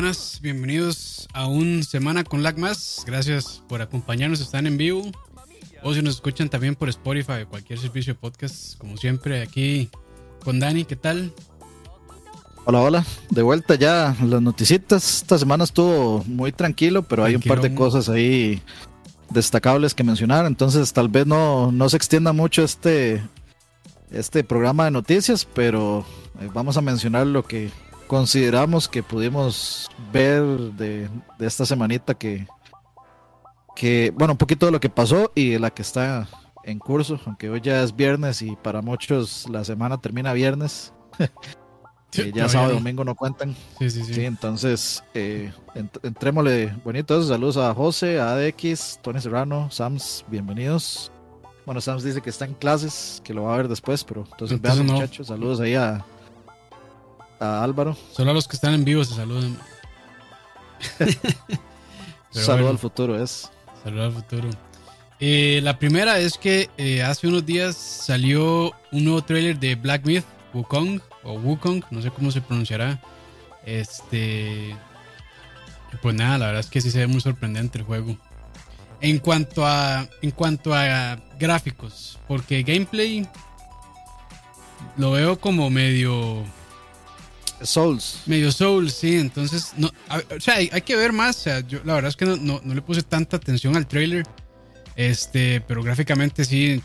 buenas. Bienvenidos a un Semana con Lag Más. Gracias por acompañarnos. Están en vivo. O si nos escuchan también por Spotify o cualquier servicio de podcast. Como siempre, aquí con Dani. ¿Qué tal? Hola, hola. De vuelta ya las noticitas. Esta semana estuvo muy tranquilo, pero hay un par de cosas ahí destacables que mencionar. Entonces, tal vez no, no se extienda mucho este, este programa de noticias, pero eh, vamos a mencionar lo que consideramos que pudimos ver de, esta semanita que, que, bueno, un poquito de lo que pasó y de la que está en curso, aunque hoy ya es viernes y para muchos la semana termina viernes. que ya sábado y domingo no cuentan. Sí, sí, sí. entonces, eh, entrémosle bonitos. Saludos a José, a ADX, Tony Serrano, Sams, bienvenidos. Bueno, Sams dice que está en clases, que lo va a ver después, pero entonces, vean, muchachos. Saludos ahí a, a Álvaro. Solo a los que están en vivo se saludan. Saludo al futuro es. Saludo al futuro. Eh, la primera es que eh, hace unos días salió un nuevo trailer de Black Myth, Wukong, o Wukong, no sé cómo se pronunciará. Este. Pues nada, la verdad es que sí se ve muy sorprendente el juego. En cuanto a. En cuanto a gráficos. Porque gameplay. Lo veo como medio Souls. Medio Souls, sí. Entonces, no, o sea, hay, que ver más. O sea, yo la verdad es que no, le puse tanta atención al trailer. Este, pero gráficamente sí.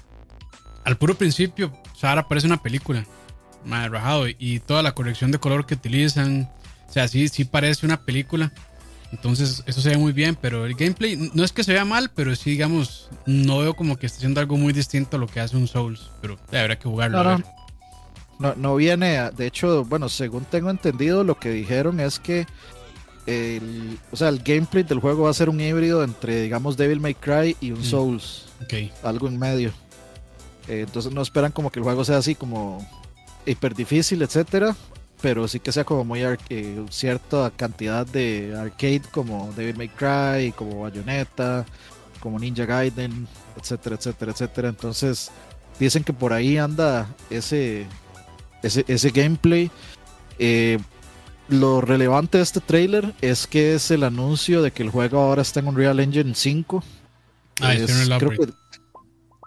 Al puro principio, o sea, ahora parece una película. Rajado. Y toda la corrección de color que utilizan. O sea, sí, sí parece una película. Entonces, eso se ve muy bien. Pero el gameplay no es que se vea mal, pero sí, digamos, no veo como que esté haciendo algo muy distinto a lo que hace un Souls. Pero habrá que jugarlo. No, no viene, de hecho, bueno, según tengo entendido, lo que dijeron es que el, o sea, el gameplay del juego va a ser un híbrido entre, digamos, Devil May Cry y un mm. Souls. Algo en medio. Eh, entonces no esperan como que el juego sea así como hiper difícil, etcétera. Pero sí que sea como muy eh, cierta cantidad de arcade como Devil May Cry, como Bayonetta, como Ninja Gaiden, etcétera, etcétera, etcétera. Entonces dicen que por ahí anda ese ese, gameplay. Eh, lo relevante de este trailer es que es el anuncio de que el juego ahora está en Unreal Engine 5. Ah, creo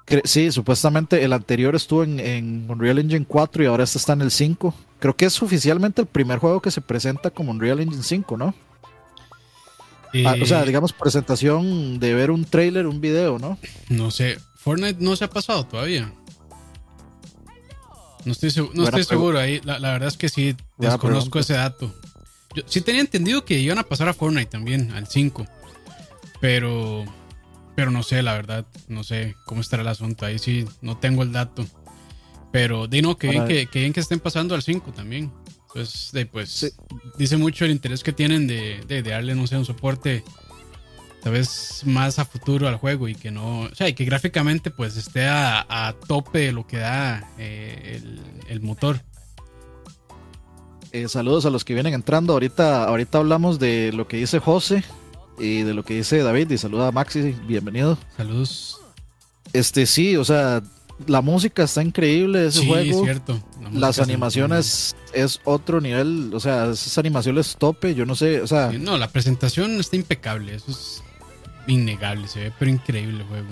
que, sí, supuestamente el anterior estuvo en, Unreal Engine 4 y ahora este está en el 5. Creo que es oficialmente el primer juego que se presenta como Unreal Engine 5, ¿no? Ah, o sea, digamos presentación de ver un trailer, un video, ¿no? No sé, Fortnite no se ha pasado todavía. No estoy, no estoy seguro ahí. La, verdad es que sí, desconozco ese dato. Yo sí tenía entendido que iban a pasar a Fortnite también, al 5. Pero, pero no sé, la verdad. No sé cómo estará el asunto. Ahí sí, no tengo el dato. Pero di no, que bien que, que, bien que estén pasando al 5 también. Pues, pues dice mucho el interés que tienen de, de, de darle, no sé, un soporte tal vez más a futuro al juego y que no, o sea, y que gráficamente pues esté a, tope de lo que da eh, el, motor. Eh, saludos a los que vienen entrando. Ahorita, ahorita hablamos de lo que dice José y de lo que dice David. Y saluda a Maxi, bienvenido. Saludos. Este sí, o sea, la música está increíble de ese sí, juego. Es cierto. Las animaciones es otro nivel, o sea, esas animaciones tope, yo no sé, o sea. no, la presentación está impecable, eso es innegable, se ve pero increíble el juego.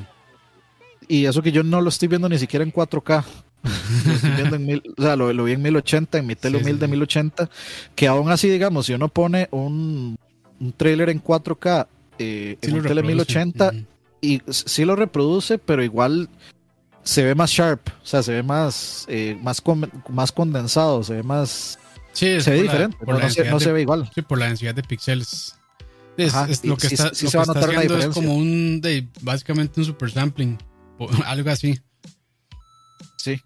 Y eso que yo no lo estoy viendo ni siquiera en 4K. lo estoy viendo en mil, o sea, lo, vi en 1080, en mi tele humilde 1080, que aún así, digamos, si uno pone un, un trailer en 4K eh, en un tele 1080, y sí lo reproduce, pero igual se ve más sharp, o sea, se ve más, eh, más, más condensado, se ve más... Sí, se ve diferente, no, se, ve igual. Sí, por la densidad de píxeles es, lo que está, se va a notar haciendo es como un, de, básicamente un super sampling, o algo así. Sí,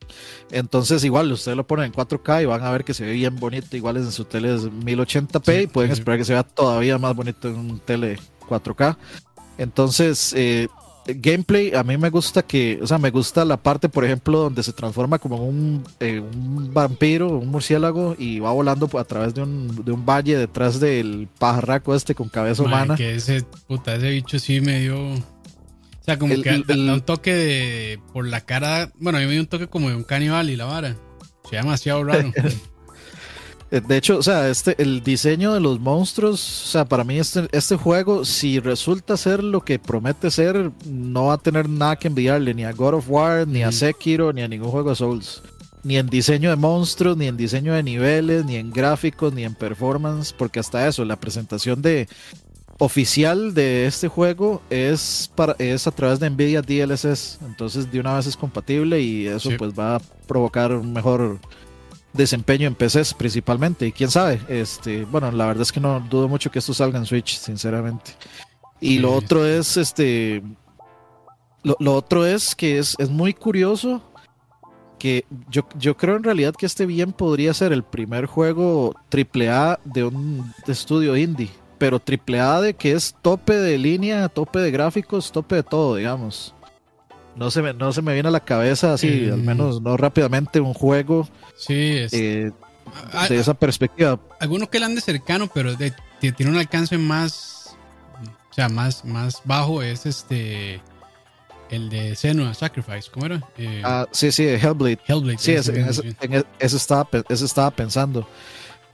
entonces igual ustedes lo ponen en 4K y van a ver que se ve bien bonito, igual en su tele es 1080p y pueden esperar que se vea todavía más bonito en un tele 4K. Entonces, eh, gameplay, a mí me gusta que, o sea, me gusta la parte, por ejemplo, donde se transforma como un, eh, un vampiro, un murciélago y va volando a través de un, de un valle detrás del pajarraco este con cabeza humana. Que ese, puta, ese bicho sí me dio... O sea, como que un toque de, por la cara, bueno, a mí me dio un toque como de un caníbal y la vara. Se demasiado raro. Eh, de hecho, o sea, este, el diseño de los monstruos, o sea, para mí este, este juego, si resulta ser lo que promete ser, no va a tener nada que enviarle ni a God of War, ni a Sekiro, ni a ningún juego de Souls. Ni en diseño de monstruos, ni en diseño de niveles, ni en gráficos, ni en performance, porque hasta eso, la presentación de oficial de este juego es, para, es a través de Nvidia DLSS, entonces de una vez es compatible y eso pues va a provocar un mejor desempeño en PCs principalmente. Y quién sabe, este, bueno, la verdad es que no dudo mucho que esto salga en Switch, sinceramente. Y lo otro es, este, lo, otro es que es, es, muy curioso que yo, yo creo en realidad que este bien podría ser el primer juego AAA de un estudio indie, pero AAA de que es tope de línea, tope de gráficos, tope de todo, digamos. No se me, no se me viene a la cabeza así, al menos no rápidamente, un juego Sí, es, eh, ah, de esa perspectiva. Alguno que le ande cercano, pero de, tiene un alcance más, o sea, más, más bajo es este, el de Senua Sacrifice, ¿cómo era? Eh, ah, sí, sí, Hellblade. Hellblade. Sí, ese, en eso, estaba, estaba pensando.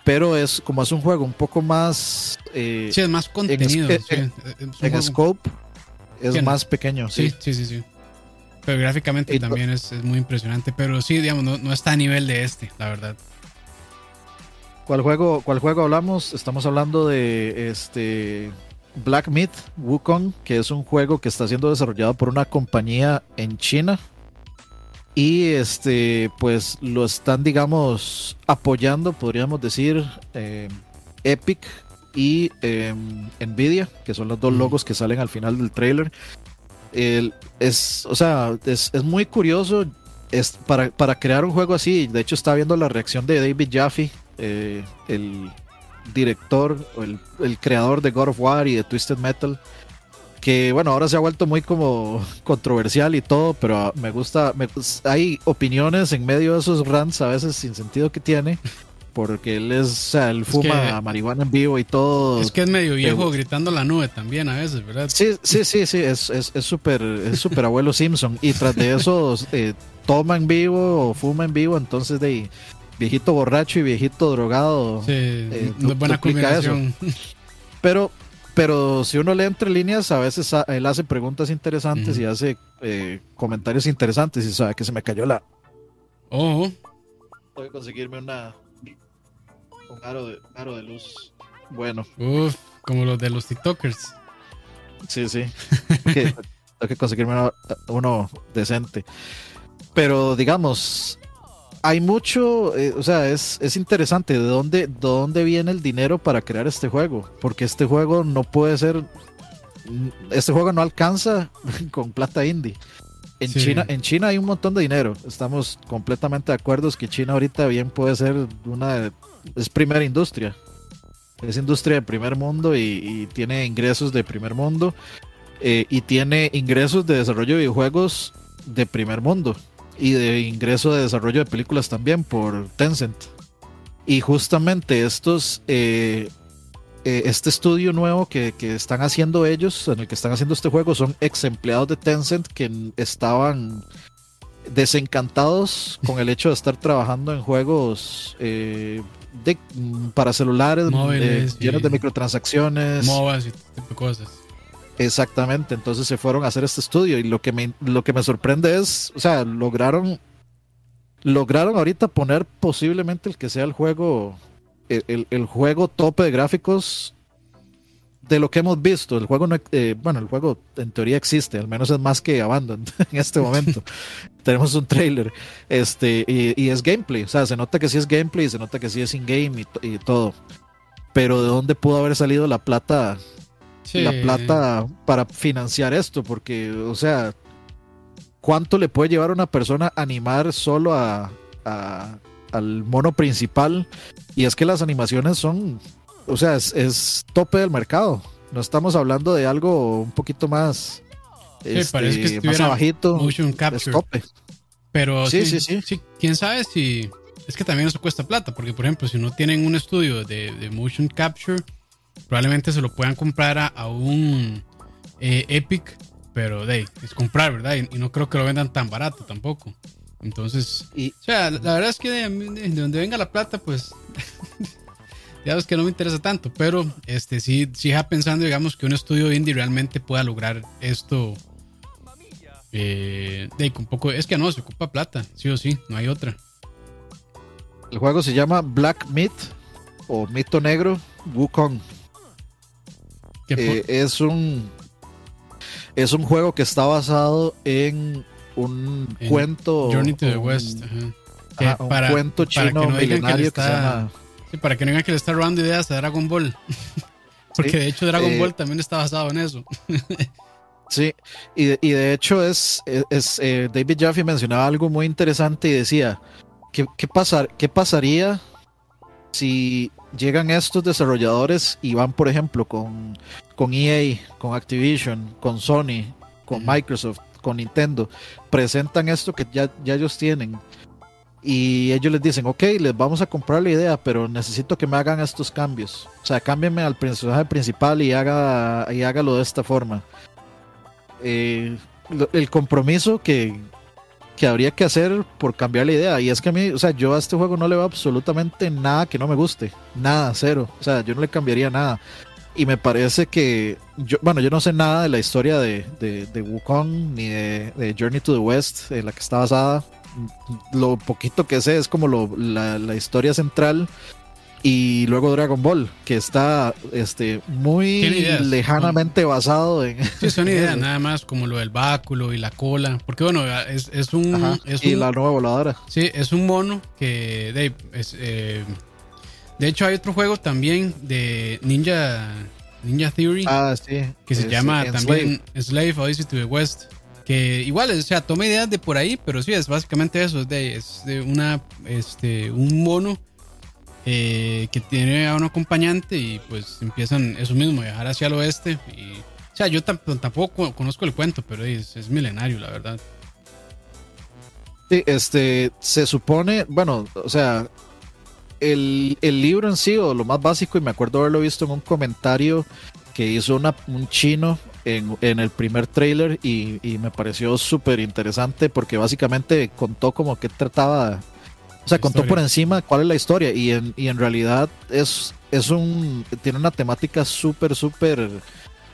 Pero es como es un juego un poco más... Eh, sí, es más contenido. En, en scope es más pequeño. Sí, sí, sí, sí. Pero gráficamente también es, muy impresionante. Pero sí, digamos, no, está a nivel de este, la verdad. ¿Cuál juego, cuál juego hablamos? Estamos hablando de este Black Myth Wukong, que es un juego que está siendo desarrollado por una compañía en China. Y este, pues lo están, digamos, apoyando, podríamos decir, eh, Epic y em, Nvidia, que son los dos logos que salen al final del trailer es, o sea, es, muy curioso es para, para, crear un juego así. De hecho, estaba viendo la reacción de David Jaffe, eh, el director o el, creador de God of War y de Twisted Metal. Que bueno, ahora se ha vuelto muy como controversial y todo, pero me gusta. Me, hay opiniones en medio de esos rants a veces sin sentido que tiene porque él es, o sea, él fuma marihuana en vivo y todo. Es que es medio viejo gritando la nube también a veces, ¿verdad? Sí, sí, sí, sí, es súper es, super abuelo Simpson. Y tras de eso, eh, toma en vivo o fuma en vivo, entonces de viejito borracho y viejito drogado. Sí, eh, no es buena combinación. Pero, pero si uno lee entre líneas, a veces él hace preguntas interesantes y hace eh, comentarios interesantes y sabe que se me cayó la... Oh. Tengo que conseguirme una, un aro de, aro de luz bueno. Uf, como los de los TikTokers. Sí, sí. Tengo que, conseguirme uno, decente. Pero digamos, hay mucho, eh, o sea, es, es, interesante de dónde, de dónde viene el dinero para crear este juego. Porque este juego no puede ser, este juego no alcanza con plata indie. En, China, en China hay un montón de dinero. Estamos completamente de acuerdo que China ahorita bien puede ser una es primera industria. Es industria de primer mundo y, tiene ingresos de primer mundo. Eh, y tiene ingresos de desarrollo de videojuegos de primer mundo. Y de ingreso de desarrollo de películas también por Tencent. Y justamente estos eh, eh, este estudio nuevo que, están haciendo ellos, en el que están haciendo este juego, son ex empleados de Tencent que estaban desencantados con el hecho de estar trabajando en juegos de, para celulares eh, llenos de microtransacciones. MOBAs y tipo de cosas. Exactamente, entonces se fueron a hacer este estudio y lo que me, lo que me sorprende es, o sea, lograron lograron ahorita poner posiblemente el que sea el juego el, juego tope de gráficos de lo que hemos visto. El juego, no, eh, bueno, el juego en teoría existe, al menos es más que Abandon en este momento. Tenemos un trailer este, y, es gameplay, o sea, se nota que sí es gameplay, se nota que sí es in-game y, todo. Pero ¿de dónde pudo haber salido la plata? La plata para financiar esto, porque, o sea, ¿cuánto le puede llevar a una persona animar solo a, al mono principal. Y es que las animaciones son, o sea, es, tope del mercado. No estamos hablando de algo un poquito más, este, más abajito. Es tope. Pero sí, sí, sí, quién sabe si es que también eso cuesta plata, porque por ejemplo, si no tienen un estudio de, motion capture, probablemente se lo puedan comprar a, un eh, Epic, pero de es comprar, ¿verdad? Y, y, no creo que lo vendan tan barato tampoco. Entonces, o sea, la, verdad es que de, donde venga la plata, pues ya ves que no me interesa tanto, pero este sí, sí ya pensando, digamos, que un estudio indie realmente pueda lograr esto. Eh, de un poco, es que no, se ocupa plata, sí o sí, no hay otra. El juego se llama Black Myth o Mito Negro Wukong. Eh, es un es un juego que está basado en un cuento. Journey to the West. un cuento chino milenario que, Sí, para que no digan que le está robando ideas a Dragon Ball. Porque de hecho Dragon eh, Ball también está basado en eso. sí, y de, y de hecho es, es eh, David Jaffe mencionaba algo muy interesante y decía, ¿qué, qué, pasar, ¿qué pasaría si llegan estos desarrolladores y van, por ejemplo, con, con EA, con Activision, con Sony, con Microsoft, con Nintendo, presentan esto que ya, ya ellos tienen y ellos les dicen, ok, les vamos a comprar la idea, pero necesito que me hagan estos cambios. O sea, cámbienme al personaje principal y, haga, y hágalo de esta forma. Eh, el compromiso que, que habría que hacer por cambiar la idea. Y es que a mí, o sea, yo a este juego no le veo absolutamente nada que no me guste. Nada, cero. O sea, yo no le cambiaría nada. Y me parece que, yo, bueno, yo no sé nada de la historia de, de, Wukong ni de, Journey to the West, en la que está basada. Lo poquito que sé es como lo, la, la historia central y luego Dragon Ball, que está este, muy lejanamente basado en... Sí, son ideas, nada más como lo del báculo y la cola, porque bueno, es, es un... y la nueva voladora. Sí, es un mono que... De, eh, de hecho hay otro juego también de Ninja... Ninja Theory. Ah, sí. Que se llama también Slave. Odyssey to the West. Que igual, o sea, toma ideas de por ahí, pero sí, es básicamente eso. Es de, es de una, este, un mono eh, que tiene a un acompañante y pues empiezan eso mismo, viajar hacia el oeste. Y, o sea, yo tampoco conozco el cuento, pero es, milenario, la verdad. Sí, este, se supone, bueno, o sea, el, libro en sí, o lo más básico, y me acuerdo haberlo visto en un comentario que hizo una, un chino en, el primer trailer y, y me pareció súper interesante porque básicamente contó como que trataba o sea, contó por encima cuál es la historia y en, y en realidad es, es un, tiene una temática súper, súper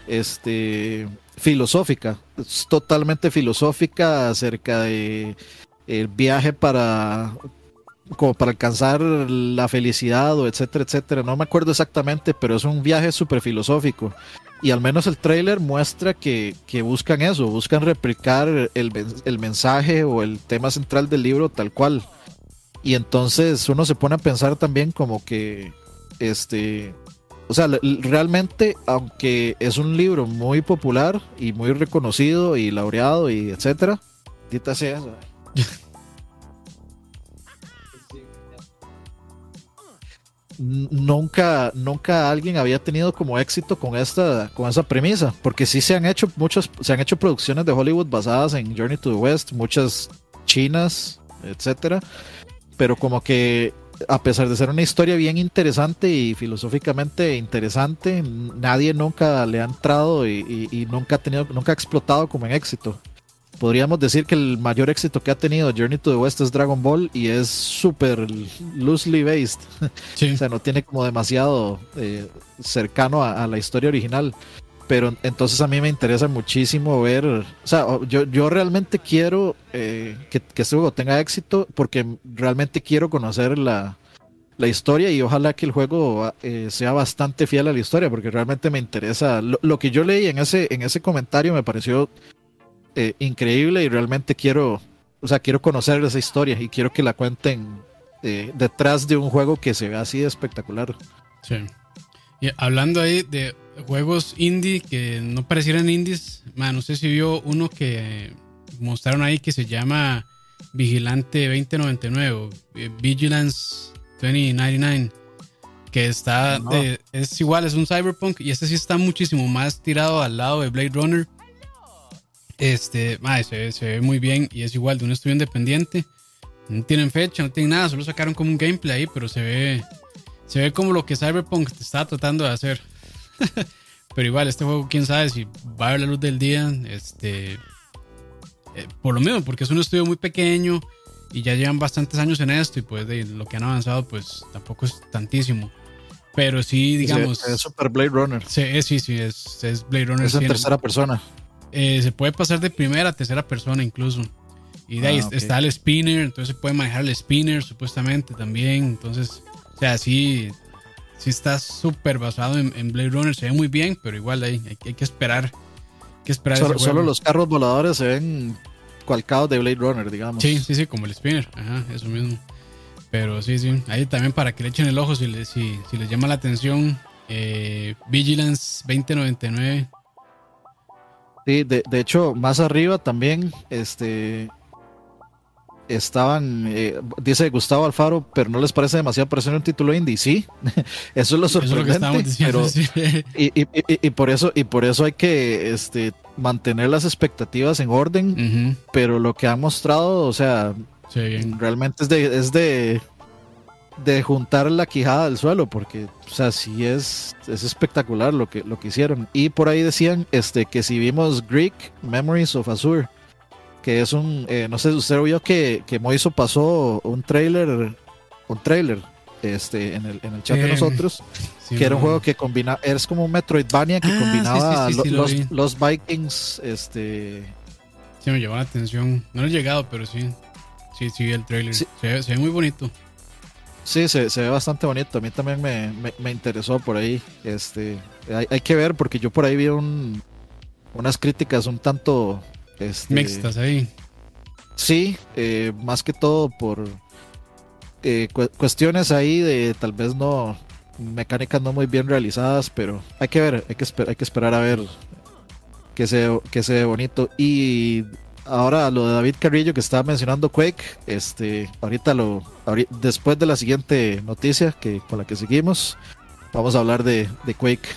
este, filosófica. Es totalmente filosófica acerca de el viaje para como para alcanzar la felicidad o etcétera, etcétera. No me acuerdo exactamente, pero es un viaje súper filosófico. Y al menos el trailer muestra que, que buscan eso, buscan replicar el, el mensaje o el tema central del libro tal cual. Y entonces uno se pone a pensar también como que, este, o sea, realmente, aunque es un libro muy popular y muy reconocido y laureado y etcétera, dita sea. nunca, nunca alguien había tenido como éxito con esta, con esa premisa, porque sí se han hecho muchas, se han hecho producciones de Hollywood basadas en Journey to the West, muchas chinas, etcétera, pero como que a pesar de ser una historia bien interesante y filosóficamente interesante, nadie nunca le ha entrado y, nunca ha tenido, nunca ha explotado como en éxito. Podríamos decir que el mayor éxito que ha tenido Journey to the West es Dragon Ball y es súper loosely based. o sea, no tiene como demasiado eh, cercano a, la historia original pero entonces a mí me interesa muchísimo ver, o sea, yo, yo realmente quiero eh, que, que, este juego tenga éxito porque realmente quiero conocer la, la historia y ojalá que el juego eh, sea bastante fiel a la historia porque realmente me interesa. Lo, que yo leí en ese, en ese comentario me pareció eh, increíble y realmente quiero, o sea, quiero conocer esa historia y quiero que la cuenten detrás de un juego que se vea así de espectacular. Sí. Y hablando ahí de juegos indie que no parecieran indies, no sé si vio uno que mostraron ahí que se llama Vigilante 2099 eh, Vigilance 2099 que está es igual, es un cyberpunk y este sí está muchísimo más tirado al lado de Blade Runner. Este, se, se, ve muy bien y es igual de un estudio independiente. No tienen fecha, no tienen nada, solo sacaron como un gameplay ahí, pero se ve se ve como lo que Cyberpunk está tratando de hacer. Pero igual, este juego, quién sabe si va a ver la luz del día. Este. Eh, por lo mismo, porque es un estudio muy pequeño. y ya llevan bastantes años en esto y pues de lo que han avanzado pues tampoco es tantísimo. Pero sí, digamos... es Super Blade Runner. Sí, sí, sí, es, es Blade Runner. Es en tercera persona. Eh, se puede pasar de primera a tercera persona incluso. Y de ahí ah, está el spinner, entonces se puede manejar el spinner supuestamente también. Entonces, o sea, sí, sí está súper basado en, Blade Runner, se ve muy bien, pero igual hay, hay, que esperar. que esperar solo, los carros voladores se ven cualcados de Blade Runner, digamos. Sí, sí, sí, como el spinner, ajá, eso mismo. Pero sí, sí, ahí también para que le echen el ojo si les, si, si les llama la atención. Eh, Vigilance 2099. Sí, de, de hecho, más arriba también, este, estaban, eh, dice Gustavo Alfaro, pero no les parece demasiado parecer un título indie. Sí, eso es lo sorprendente. pero, y, por eso, y por eso hay que este, mantener las expectativas en orden. Pero lo que han mostrado, o sea, realmente es de, es de, de juntar la quijada del suelo, porque, o sea, sí es, es espectacular lo que, lo que hicieron. Y por ahí decían este, que si vimos Greek Memories of Azure que es un, eh, no sé, usted vio que, que Moiso pasó un trailer, un trailer este, en, el, en el chat de nosotros, que era un juego que combina, es como un Metroidvania que ah, combinaba los, los, Vikings, este... Sí, me llamó la atención, no he llegado, pero sí, sí, sí el trailer, se ve, muy bonito. Sí, se, se, ve bastante bonito. A mí también me, me, interesó por ahí. Este, hay, hay, que ver porque yo por ahí vi un, unas críticas un tanto este, Mixtas ahí. Sí, eh, más que todo por eh, cuestiones ahí de tal vez no mecánicas no muy bien realizadas, pero hay que ver, hay que, hay que esperar a ver que se, que se ve bonito. Y ahora lo de David Carrillo que estaba mencionando Quake, este, ahorita lo, después de la siguiente noticia que con la que seguimos, vamos a hablar de, de Quake,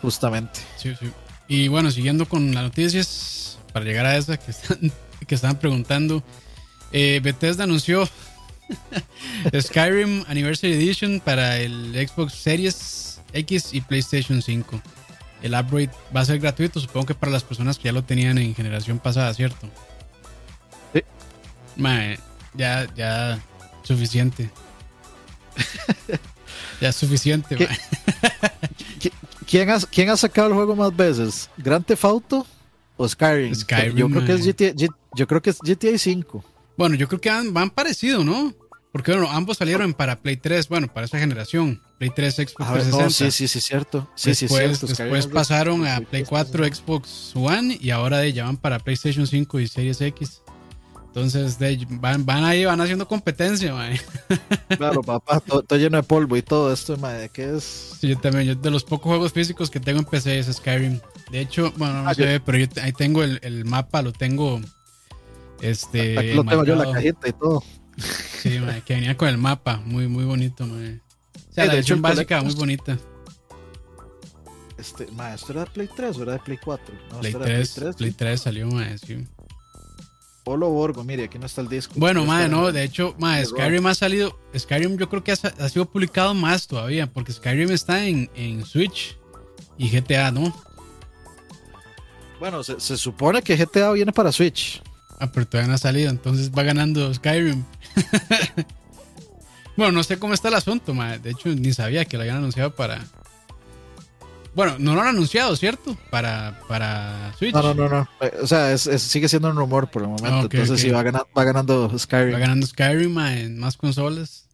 justamente. Y bueno, siguiendo con las noticias, para llegar a esa que están, que preguntando, eh, Bethesda anunció Skyrim Anniversary Edition para el Xbox Series X y PlayStation 5. El upgrade va a ser gratuito, supongo que para las personas que ya lo tenían en generación pasada, ¿cierto? Sí. ya, ya, suficiente. ya es suficiente. ¿Quién, ha, ¿Quién ha sacado el juego más veces? ¿Grand Theft Auto? o Skyrim. yo, creo que es GTA, yo creo que es GTA 5. Bueno, yo creo que van, van parecido, ¿no? Porque bueno, ambos salieron para Play 3, bueno, para esa generación. Play 3, Xbox 360. sí, sí, sí, cierto. Sí, después, sí, cierto. Después pasaron a Play 4, Xbox One y ahora ya van para PlayStation 5 y Series X. Entonces van, van ahí, van haciendo competencia, man. Claro, papá, todo, lleno de polvo y todo esto, man, ¿qué es? Sí, yo también, yo, de los pocos juegos físicos que tengo en PC es Skyrim. De hecho, bueno, no ah, sé, pero yo ahí tengo el, mapa, lo tengo. Este. Aquí lo tengo yo la cajita y todo. Sí, que venía con el mapa, muy, muy bonito, man. O sea, la versión básica, muy bonita. Este, ma, ¿esto era de Play 3 o era de Play 4? Play, 3, Play 3, salió, ma, sí. Polo Borgo, mire, aquí no está el disco. Bueno, madre, no, de hecho, madre, Skyrim ha salido, Skyrim yo creo que ha, sido publicado más todavía, porque Skyrim está en, en Switch y GTA, ¿no? Bueno, se, supone que GTA viene para Switch. Ah, pero todavía no ha salido, entonces va ganando Skyrim. bueno, no sé cómo está el asunto, ma. de hecho ni sabía que lo habían anunciado para... Bueno, no lo han anunciado, ¿cierto? Para, para Switch. No, no, no, no. O sea, sigue siendo un rumor por el momento. entonces sí, va ganando, va ganando Skyrim. Va ganando Skyrim ma, en más consolas.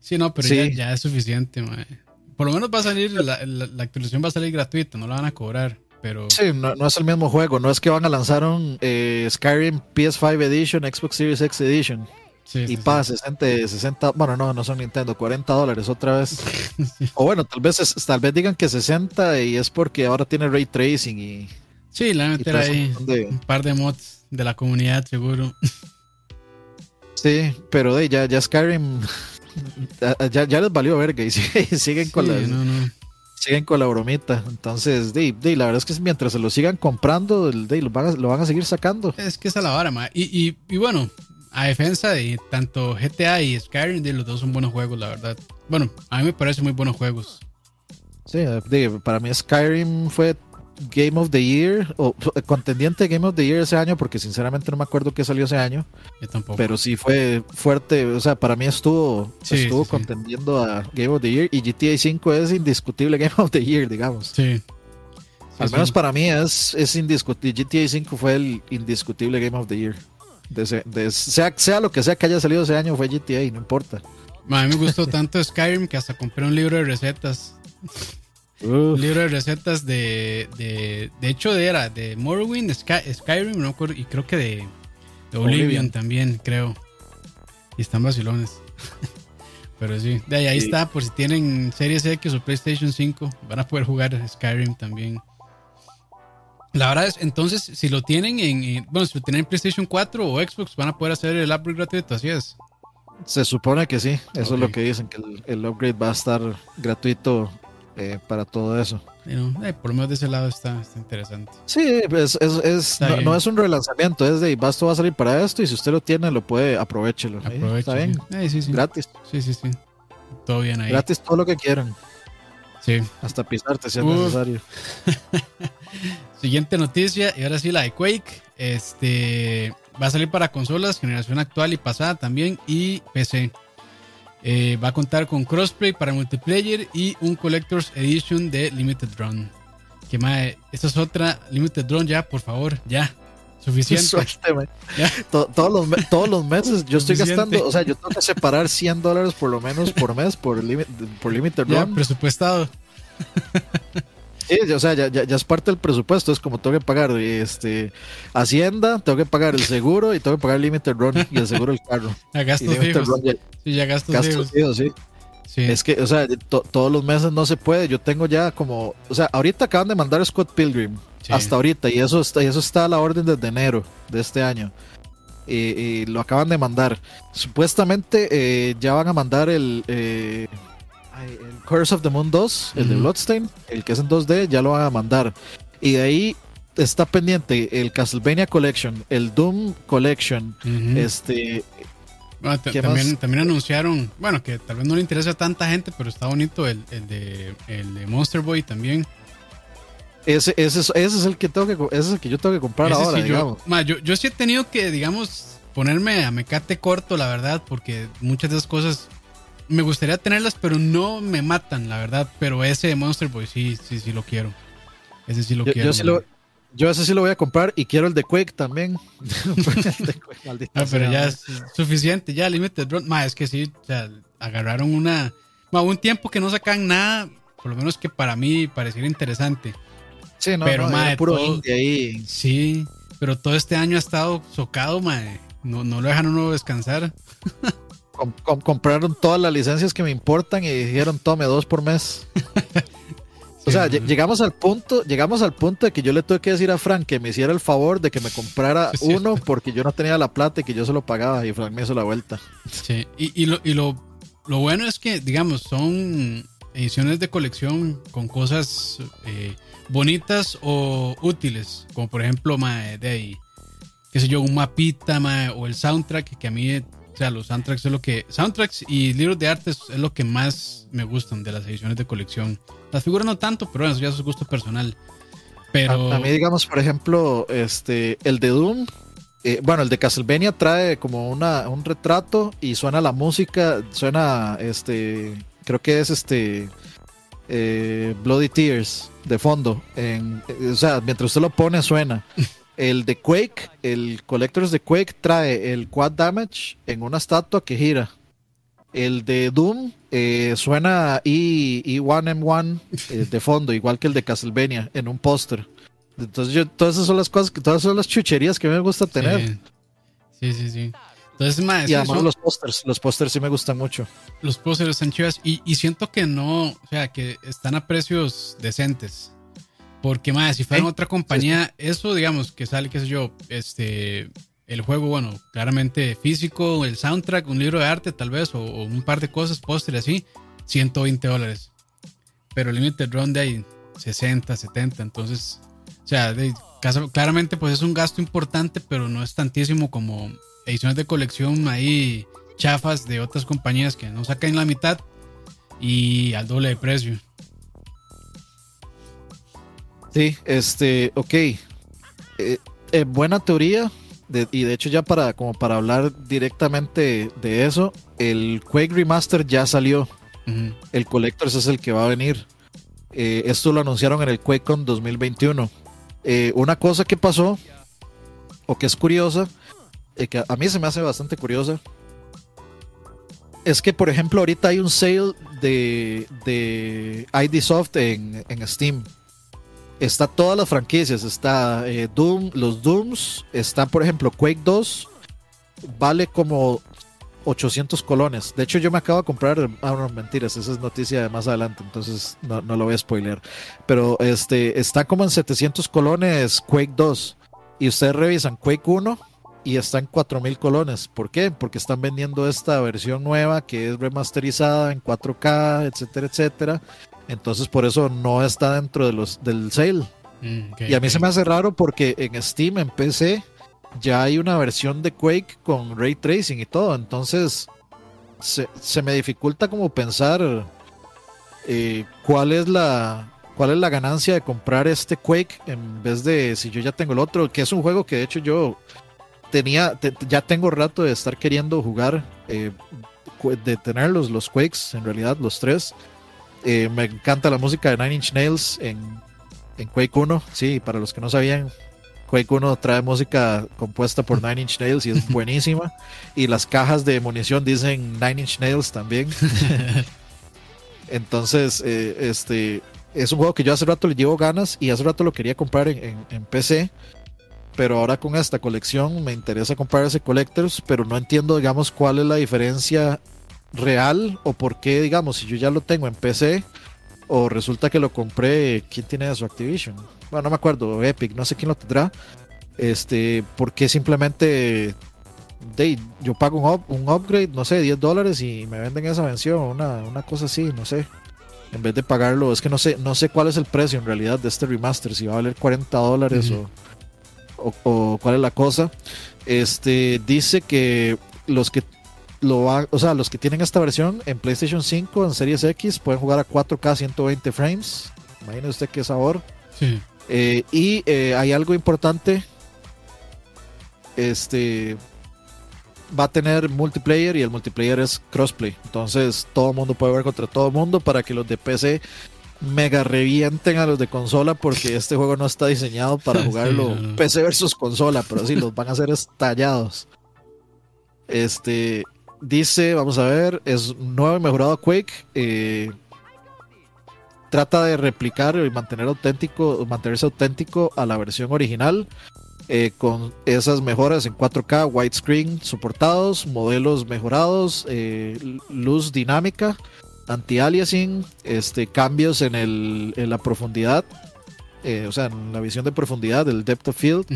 Sí, no, pero Ya, es suficiente. Ma. Por lo menos va a salir, la, la actualización va a salir gratuita, no la van a cobrar. Pero... Sí, no, es el mismo juego, no es que van a lanzar un eh, Skyrim PS5 Edition, Xbox Series X Edition. Y para 60, 60, bueno, no, no son Nintendo, 40 dólares otra vez. O bueno, tal vez, tal vez digan que 60 y es porque ahora tiene ray tracing y... Sí, la meter ahí un par de mods de la comunidad, seguro. Sí, pero de, ya, ya Skyrim ya, ya, les valió verga y siguen con. No, no siguen con la bromita. Entonces, de, la verdad es que mientras se lo sigan comprando, de, lo, van a, lo van a seguir sacando. Es que es a la vara, ma. Y, y, bueno, a defensa de tanto GTA y Skyrim, de los dos son buenos juegos, la verdad. Bueno, a mí me parecen muy buenos juegos. Sí, para mí Skyrim fue Game of the Year, o contendiente Game of the Year ese año, porque sinceramente no me acuerdo qué salió ese año. Yo tampoco. Pero sí fue fuerte, o sea, para mí estuvo, estuvo contendiendo a Game of the Year y GTA V es indiscutible Game of the Year, digamos. Sí. Al menos para mí es, es indiscutible. GTA V fue el indiscutible Game of the Year. Sea, sea lo que sea que haya salido ese año, fue GTA, no importa. A mí me gustó tanto Skyrim que hasta compré un libro de recetas. Un libro de recetas de, de, de hecho era de Morrowind, Skyrim, no y creo que de, Oblivion, también, creo. Y están vacilones. Pero sí, de ahí, ahí está, por si tienen Series X o PlayStation 5, van a poder jugar Skyrim también. La verdad es, entonces, si lo tienen en, bueno, si lo tienen en PlayStation 4 o Xbox, van a poder hacer el upgrade gratuito, así es. Se supone que sí, eso es lo que dicen, que el, upgrade va a estar gratuito eh, para todo eso. Eh, por lo menos de ese lado está, interesante. Sí, es, es, no, es un relanzamiento, es de esto va a salir para esto y si usted lo tiene, lo puede, aprovechelo. está bien, sí, sí. gratis. Sí, sí, sí. Todo bien ahí. Gratis todo lo que quieran. Sí. Hasta pisarte si es necesario. Siguiente noticia, y ahora sí la de Quake. Este va a salir para consolas, generación actual y pasada también, y PC. Eh, va a contar con crossplay para multiplayer y un Collector's Edition de Limited Drone. Que más, esta es otra Limited Drone ya, por favor, ya. Suficiente. todos, los, todos los meses yo estoy gastando, o sea, yo tengo que separar 100 dólares por lo menos por mes por, por Limited Drone. Ya, presupuestado. Sí, o sea, ya, ya, es parte del presupuesto, es como tengo que pagar este Hacienda, tengo que pagar el seguro y tengo que pagar el Limited Run y el seguro del carro. Ya gastos fijos. sí, ya gastos, fijos. sí. Es que, o sea, todos los meses no se puede. Yo tengo ya como, o sea, ahorita acaban de mandar Scott Pilgrim, hasta ahorita, y eso está, y eso está a la orden desde enero de este año. Y, lo acaban de mandar. Supuestamente eh, ya van a mandar el, eh, el Curse of the Moon 2, el de Bloodstain, el que es en 2D, ya lo van a mandar. Y de ahí está pendiente el Castlevania Collection, el Doom Collection, este... Ah, también, también anunciaron, bueno, que tal vez no le interesa a tanta gente, pero está bonito el, de, el Monster Boy también. Ese, ese, ese, es el que tengo que ese es el que yo tengo que comprar ahora, digamos. Yo, yo, sí he tenido que, digamos, ponerme a mecate corto, la verdad, porque muchas de esas cosas me gustaría tenerlas, pero no me matan, la verdad. Pero ese de Monster Boy sí, sí, sí lo quiero. Ese sí lo quiero. Yo, ese sí lo voy a comprar y quiero el de Quake también. Ah, pero ya es suficiente, ya Limited Run. es que sí, o sea, agarraron una. un tiempo que no sacan nada, por lo menos que para mí pareciera interesante. Sí, no, pero, no, puro indie ahí. Sí, pero todo este año ha estado socado, madre. No, no lo dejan uno descansar. compraron todas las licencias que me importan y dijeron tome dos por mes. o sea, llegamos al punto, llegamos al punto de que yo le tuve que decir a Frank que me hiciera el favor de que me comprara uno porque yo no tenía la plata y que yo se lo pagaba y Frank me hizo la vuelta. Sí, y, lo, y lo, bueno es que, digamos, son ediciones de colección con cosas eh, bonitas o útiles, como por ejemplo, de ahí, qué sé yo, un mapita o el soundtrack que a mí sea, los soundtracks es lo que. Soundtracks y libros de arte es, lo que más me gustan de las ediciones de colección. Las figuras no tanto, pero bueno, eso ya es gusto personal. Pero. A, mí, digamos, por ejemplo, este. El de Doom. Eh, bueno, el de Castlevania trae como una, un retrato y suena la música. Suena este. Creo que es este. Eh, Bloody Tears de fondo. En, o sea, mientras usted lo pone, suena. El de Quake, el Collectors de Quake trae el Quad Damage en una estatua que gira. El de Doom eh, suena E1M1 eh, de fondo, igual que el de Castlevania, en un póster. Entonces, yo, todas esas son las cosas, que, todas son las chucherías que me gusta tener. Sí, sí, sí. Entonces, y además los pósters, los pósters sí me gustan mucho. Los pósters están chivas y, y siento que no, o sea, que están a precios decentes. Porque, más, si fuera otra compañía, eso, digamos, que sale, qué sé yo, este, el juego, bueno, claramente físico, el soundtrack, un libro de arte, tal vez, o, un par de cosas, póster así, 120 dólares. Pero el Limited Run de ahí, 60, 70. Entonces, o sea, claramente, pues es un gasto importante, pero no es tantísimo como ediciones de colección ahí chafas de otras compañías que no sacan la mitad y al doble de precio. Sí, este, ok. Eh, eh, buena teoría. y de hecho ya para como para hablar directamente de eso, el Quake Remaster ya salió. El Collectors es el que va a venir. Eh, esto lo anunciaron en el QuakeCon 2021. una cosa que pasó, o que es curiosa, que a mí se me hace bastante curiosa, es que, por ejemplo, ahorita hay un sale de, de ID Soft en, en Steam está todas las franquicias. Está eh, Doom, los Dooms. Está, por ejemplo, Quake 2. Vale como 800 colones. De hecho, yo me acabo de comprar. Ah, no, mentiras. Esa es noticia de más adelante. Entonces no, lo voy a spoiler. Pero este está como en 700 colones Quake 2. Y ustedes revisan Quake 1 y está en 4000 colones. ¿Por qué? Porque están vendiendo esta versión nueva que es remasterizada en 4K, etcétera, etcétera. Entonces por eso no está dentro de los, del sale. Mm, y a mí se me hace raro porque en Steam, en PC, ya hay una versión de Quake con ray tracing y todo. Entonces se, me dificulta como pensar eh, cuál es la cuál es la ganancia de comprar este Quake en vez de si yo ya tengo el otro, que es un juego que de hecho yo tenía, ya tengo rato de estar queriendo jugar, eh, de tener los, los Quakes, en realidad los tres. Eh, me encanta la música de Nine Inch Nails en, en Quake 1. Sí, para los que no sabían, Quake 1 trae música compuesta por Nine Inch Nails y es buenísima. y las cajas de munición dicen Nine Inch Nails también. Entonces, eh, este es un juego que yo hace rato le llevo ganas y hace rato lo quería comprar en, en, PC. Pero ahora con esta colección me interesa comprar ese Collectors, pero no entiendo, digamos, cuál es la diferencia real o por qué, digamos, si yo ya lo tengo en PC o resulta que lo compré, ¿quién tiene eso? Activision. Bueno, no me acuerdo, Epic, no sé quién lo tendrá. Este, ¿por qué simplemente de, yo pago un, un, upgrade, no sé, 10 dólares y me venden esa mención, una, una cosa así, no sé. En vez de pagarlo, es que no sé, no sé cuál es el precio en realidad de este remaster, si va a valer 40 dólares o, o, o, cuál es la cosa. Este dice que los que lo o sea, los que tienen esta versión en PlayStation 5, en Series X, pueden jugar a 4K 120 frames. Imagínese usted qué sabor. Eh, y eh, hay algo importante. Este va a tener multiplayer y el multiplayer es crossplay. Entonces todo el mundo puede ver contra todo el mundo para que los de PC mega revienten a los de consola porque este juego no está diseñado para jugarlo PC versus consola, pero sí los van a hacer estallados. Este, Dice, vamos a ver, es nuevo y mejorado Quake. Eh, trata de replicar y mantener auténtico, mantenerse auténtico a la versión original. Eh, con esas mejoras en 4K, widescreen soportados, modelos mejorados, eh, luz dinámica, anti-aliasing, este, cambios en, el, en la profundidad, o sea, en la visión de profundidad del depth of field,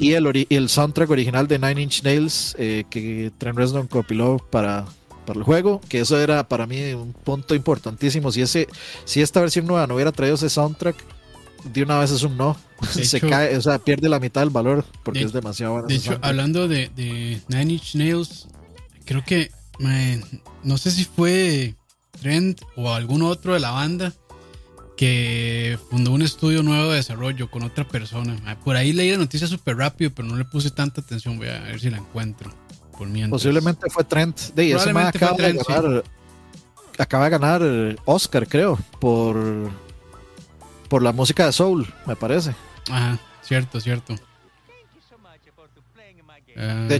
y el, el soundtrack original de Nine Inch Nails eh, que Trent Reznor compiló para, para el juego, que eso era para mí un punto importantísimo. Si, ese, si esta versión nueva no hubiera traído ese soundtrack, de una vez es un no. Se cae, o sea, pierde la mitad del valor porque es demasiado bueno. De hecho, hablando de, de, Nine Inch Nails, creo que no sé si fue Trent o algún otro de la banda que fundó un estudio nuevo de desarrollo con otra persona. Ah, por ahí leí la noticia súper rápido, pero no le puse tanta atención. Voy a ver si la encuentro. Por Posiblemente fue Trent. De acaba, de ganar, acaba de ganar Oscar, creo, por, por la música de Soul, me parece. Ajá, cierto, cierto.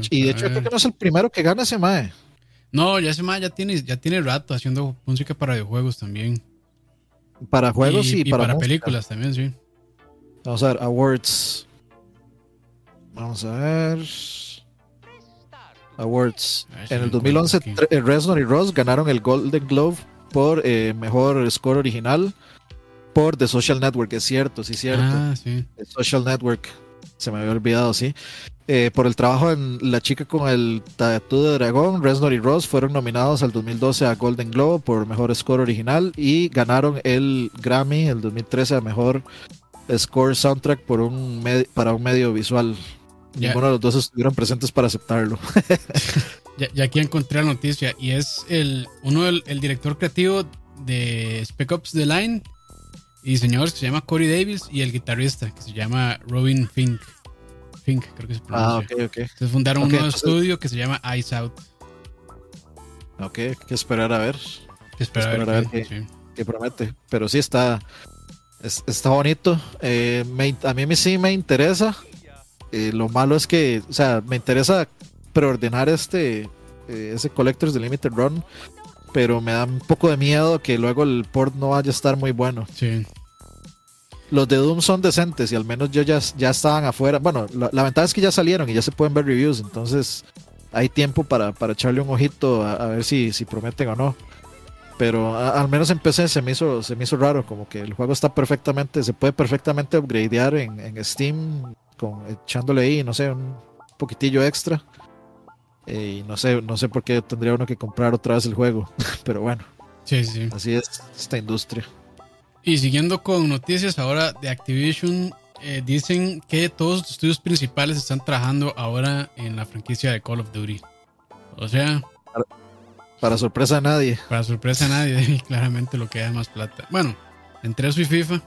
y de hecho, creo que no es el primero que gana ese Mae. No, ya ese Mae ya tiene, ya tiene rato haciendo música para videojuegos también. Para juegos y, para, películas también, sí. Vamos a ver, awards. Vamos a ver. Awards. en el 2011, Reznor y Ross ganaron el Golden Globe por eh, mejor score original por The Social Network, es cierto, sí, cierto. Ah, sí. The Social Network, se me había olvidado, sí. Eh, por el trabajo en La chica con el tatu de dragón, Reznor y Ross fueron nominados al 2012 a Golden Globe por mejor score original y ganaron el Grammy el 2013 a mejor score soundtrack por un para un medio visual. Ninguno de los dos estuvieron presentes para aceptarlo. ya, aquí encontré la noticia y es el uno del el director creativo de Spec Ops The Line diseñadores que se llama Corey Davis y el guitarrista que se llama Robin Fink. Fink, creo que se pronuncia. Ah, ok, ok. Entonces fundaron un nuevo estudio que se llama Ice Out. Ok, hay que esperar a ver. Que esperar, a ver, qué, promete. Pero sí está, está bonito. Eh, a mí sí me interesa. Eh, lo malo es que, o sea, me interesa preordenar este, eh, ese Collector's de Limited Run, pero me da un poco de miedo que luego el port no vaya a estar muy bueno. Sí. Los de Doom son decentes y al menos yo ya, ya estaban afuera. Bueno, la, ventaja es que ya salieron y ya se pueden ver reviews, entonces hay tiempo para, echarle un ojito a, ver si, si prometen o no. Pero al menos en PC se me, hizo, se me hizo raro, como que el juego está perfectamente, se puede perfectamente upgradear en, en Steam, con, echándole ahí, no sé, un poquitillo extra. Eh, y no sé, no sé por qué tendría uno que comprar otra vez el juego. Pero bueno. Sí, sí. Así es esta industria. Y siguiendo con noticias ahora de Activision, eh, dicen que todos los estudios principales están trabajando ahora en la franquicia de Call of Duty. O sea... Para, sorpresa de nadie. Para sorpresa de nadie, claramente lo que da más plata. Bueno, entre eso y FIFA.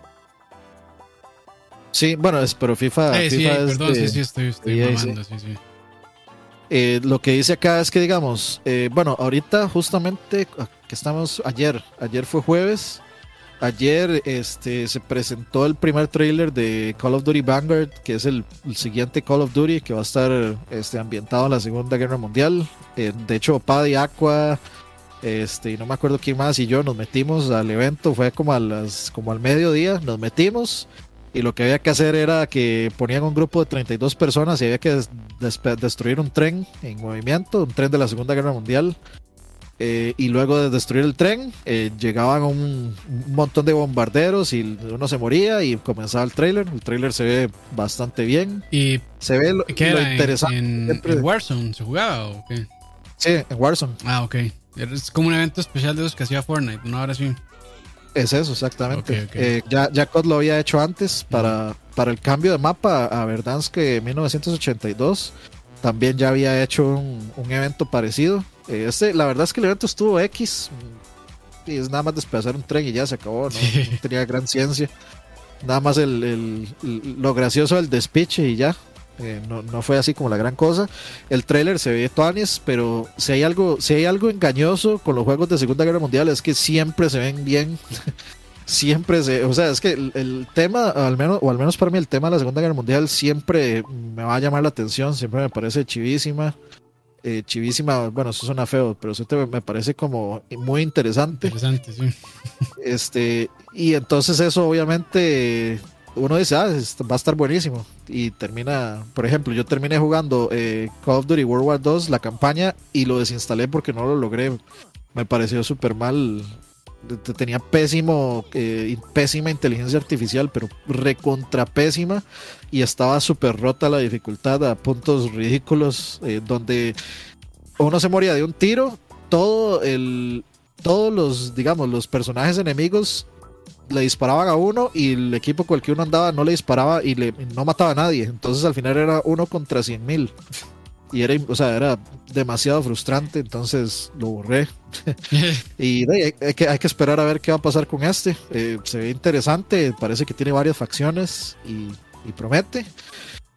Sí, bueno, es, pero FIFA, eh, FIFA sí, perdón, sí, sí, estoy, estoy mamando, sí, sí. Eh, lo que dice acá es que, digamos, eh, bueno, ahorita justamente ah, que estamos ayer, ayer fue jueves, ayer este, se presentó el primer trailer de Call of Duty Vanguard, que es el, siguiente Call of Duty que va a estar este, ambientado en la Segunda Guerra Mundial. Eh, de hecho, Paddy Aqua, este, y no me acuerdo quién más y yo nos metimos al evento, fue como a las, como al mediodía, nos metimos y lo que había que hacer era que ponían un grupo de 32 personas y había que destruir un tren en movimiento, un tren de la Segunda Guerra Mundial. Eh, y luego de destruir el tren, eh, llegaban un, montón de bombarderos y uno se moría y comenzaba el trailer. El trailer se ve bastante bien. Y se ve lo, interesante. En, Warzone se jugaba o qué? Sí, en Warzone. Ah, ok. Es como un evento especial de los que hacía Fortnite, no ahora sí. Es eso, exactamente. Eh, ya, ya COD lo había hecho antes para, para el cambio de mapa a Verdansk 1982. También ya había hecho un, evento parecido. Eh, este, la verdad es que el evento estuvo X. Y es nada más despedazar un tren y ya se acabó. No, tenía gran ciencia. Nada más el, lo gracioso del despiche y ya. Eh, no, fue así como la gran cosa. El trailer se ve tuanis, pero si hay algo, si hay algo engañoso con los juegos de Segunda Guerra Mundial es que siempre se ven bien. siempre se, o sea, es que el, tema, al menos, o al menos para mí, el tema de la Segunda Guerra Mundial siempre me va a llamar la atención, siempre me parece chivísima. Eh, chivísima, bueno, eso suena feo, pero eso me parece como muy interesante. Interesante, sí. Este, y entonces eso obviamente uno dice, ah, va a estar buenísimo. Y termina, por ejemplo, yo terminé jugando eh, Call of Duty World War 2, la campaña, y lo desinstalé porque no lo logré. Me pareció súper mal. Tenía pésimo, eh, pésima inteligencia artificial, pero recontra pésima. Y estaba súper rota la dificultad a puntos ridículos, eh, donde uno se moría de un tiro, todo el, todos los, digamos, los personajes enemigos le disparaban a uno y el equipo con el que uno andaba no le disparaba y, le, no mataba a nadie. Entonces al final era uno contra cien mil. Y era, o sea, era demasiado frustrante, entonces lo borré. y hay, que, hay, que, esperar a ver qué va a pasar con este. Eh, se ve interesante, parece que tiene varias facciones y, promete.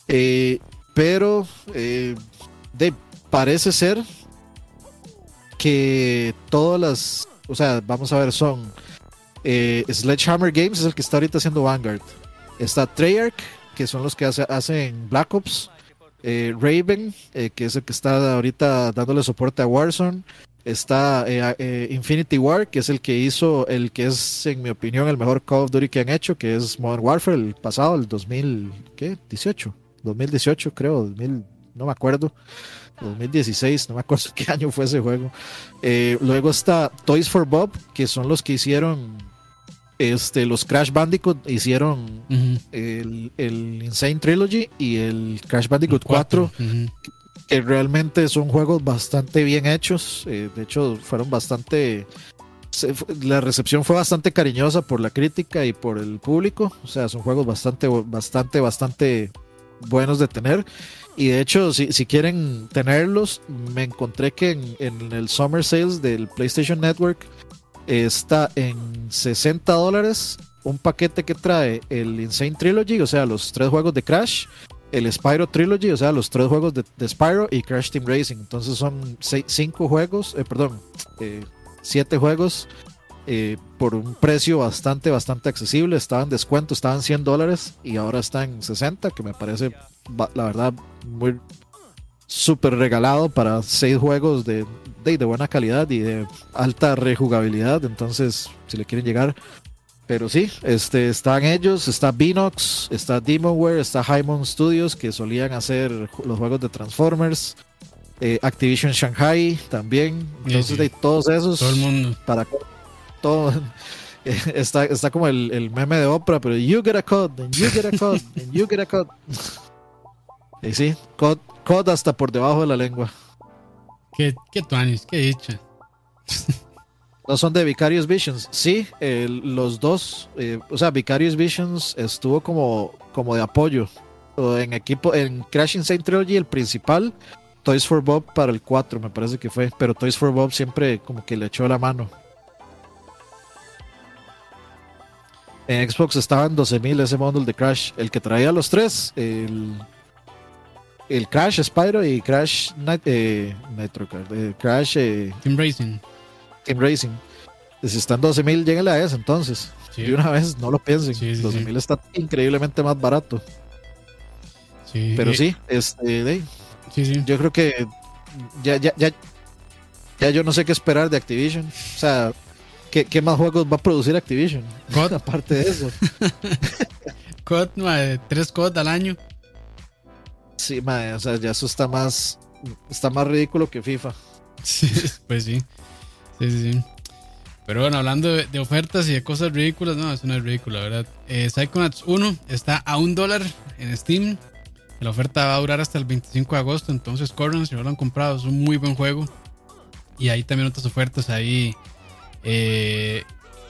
Eh, pero eh, de, parece ser que todas las, o sea, vamos a ver, son eh, Sledgehammer Games es el que está ahorita haciendo Vanguard. Está Treyarch, que son los que hacen Black Ops. Eh, Raven, eh, que es el que está ahorita dándole soporte a Warzone. Está Infinity War, que es el que hizo el que es, en mi opinión, el mejor Call of Duty que han hecho, que es Modern Warfare, el pasado, el 2018, 2018 creo, 2000, no me acuerdo. 2016, no me acuerdo qué año fue ese juego. luego está Toys for Bob, que son los que hicieron este, los Crash Bandicoot hicieron el, Insane Trilogy y el Crash Bandicoot 4, que realmente son juegos bastante bien hechos. Eh, de hecho, fueron bastante. la recepción fue bastante cariñosa por la crítica y por el público. O sea, son juegos bastante, bastante, bastante buenos de tener. Y de hecho, si, si quieren tenerlos, me encontré que en, en el Summer Sales del PlayStation Network está en 60 dólares un paquete que trae el Insane Trilogy, o sea, los tres juegos de Crash, el Spyro Trilogy, o sea, los tres juegos de, Spyro y Crash Team Racing. Entonces son cinco juegos, eh, perdón, eh, siete juegos eh, por un precio bastante, bastante accesible. Estaba en descuento, estaban 100 dólares y ahora está en 60, que me parece, la verdad, muy súper regalado para seis juegos de, de, de, buena calidad y de alta rejugabilidad. Entonces, si le quieren llegar. Pero sí, este, están ellos, está Binox, está Demonware, está Haimon Studios, que solían hacer los juegos de Transformers. Eh, Activision Shanghai también. Entonces, de todos esos. Todo el mundo. Para todo. Está, está como el, el meme de Oprah, pero you get a code, and you get a code, and you get a code. Y sí, code, code hasta por debajo de la lengua. Qué, qué tuanis, qué dicha. No son de Vicarious Visions. Sí, los dos. Eh, o sea, Vicarious Visions estuvo como, como de apoyo. En equipo, en Crashing Saint Trilogy, el principal. Toys for Bob para el 4, me parece que fue. Pero Toys for Bob siempre como que le echó la mano. En Xbox estaba en 12.000 ese bundle de Crash. El que traía los tres, el, el Crash Spyro y Crash eh, Nitro eh, Crash eh, Team Racing. Team Racing. Si están 12.000, lléguenle a ese entonces. Y una vez, no lo piensen. 12.000 está increíblemente más barato. Pero sí, este, yo creo que ya, ya, ya, ya yo no sé qué esperar de Activision. O sea, ¿Qué, más juegos va a producir Activision? Aparte de eso. COD, tres COD al año. Sí, madre, o sea, ya eso está más, está más ridículo que FIFA. pues sí. Sí, sí, sí. Pero bueno, hablando de, ofertas y de cosas ridículas, no, es ridículo, la verdad. Eh, Psychonauts 1 está a un dólar en Steam. La oferta va a durar hasta el 25 de agosto, entonces corran si no lo han comprado, es un muy buen juego. Y hay también otras ofertas ahí eh,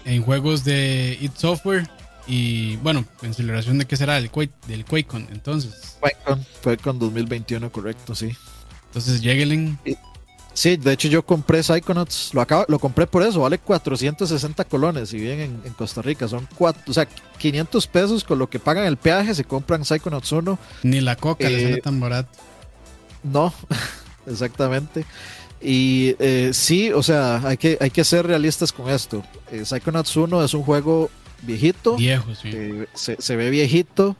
en juegos de It Software y bueno, en celebración de qué será el Quake, del QuakeCon entonces. QuakeCon, QuakeCon 2021, correcto, sí. Entonces, lleguen. Sí, de hecho yo compré Psychonauts, lo, acabo, lo compré por eso, vale 460 colones, si bien en, Costa Rica son cuatro, o sea, 500 pesos con lo que pagan el peaje se compran Psychonauts 1. Ni la coca les sale eh, tan barato. No, exactamente. Y eh, sí, o sea, hay que, hay que ser realistas con esto. Eh, Psychonauts 1 es un juego viejito. Viejo, sí. se, ve viejito,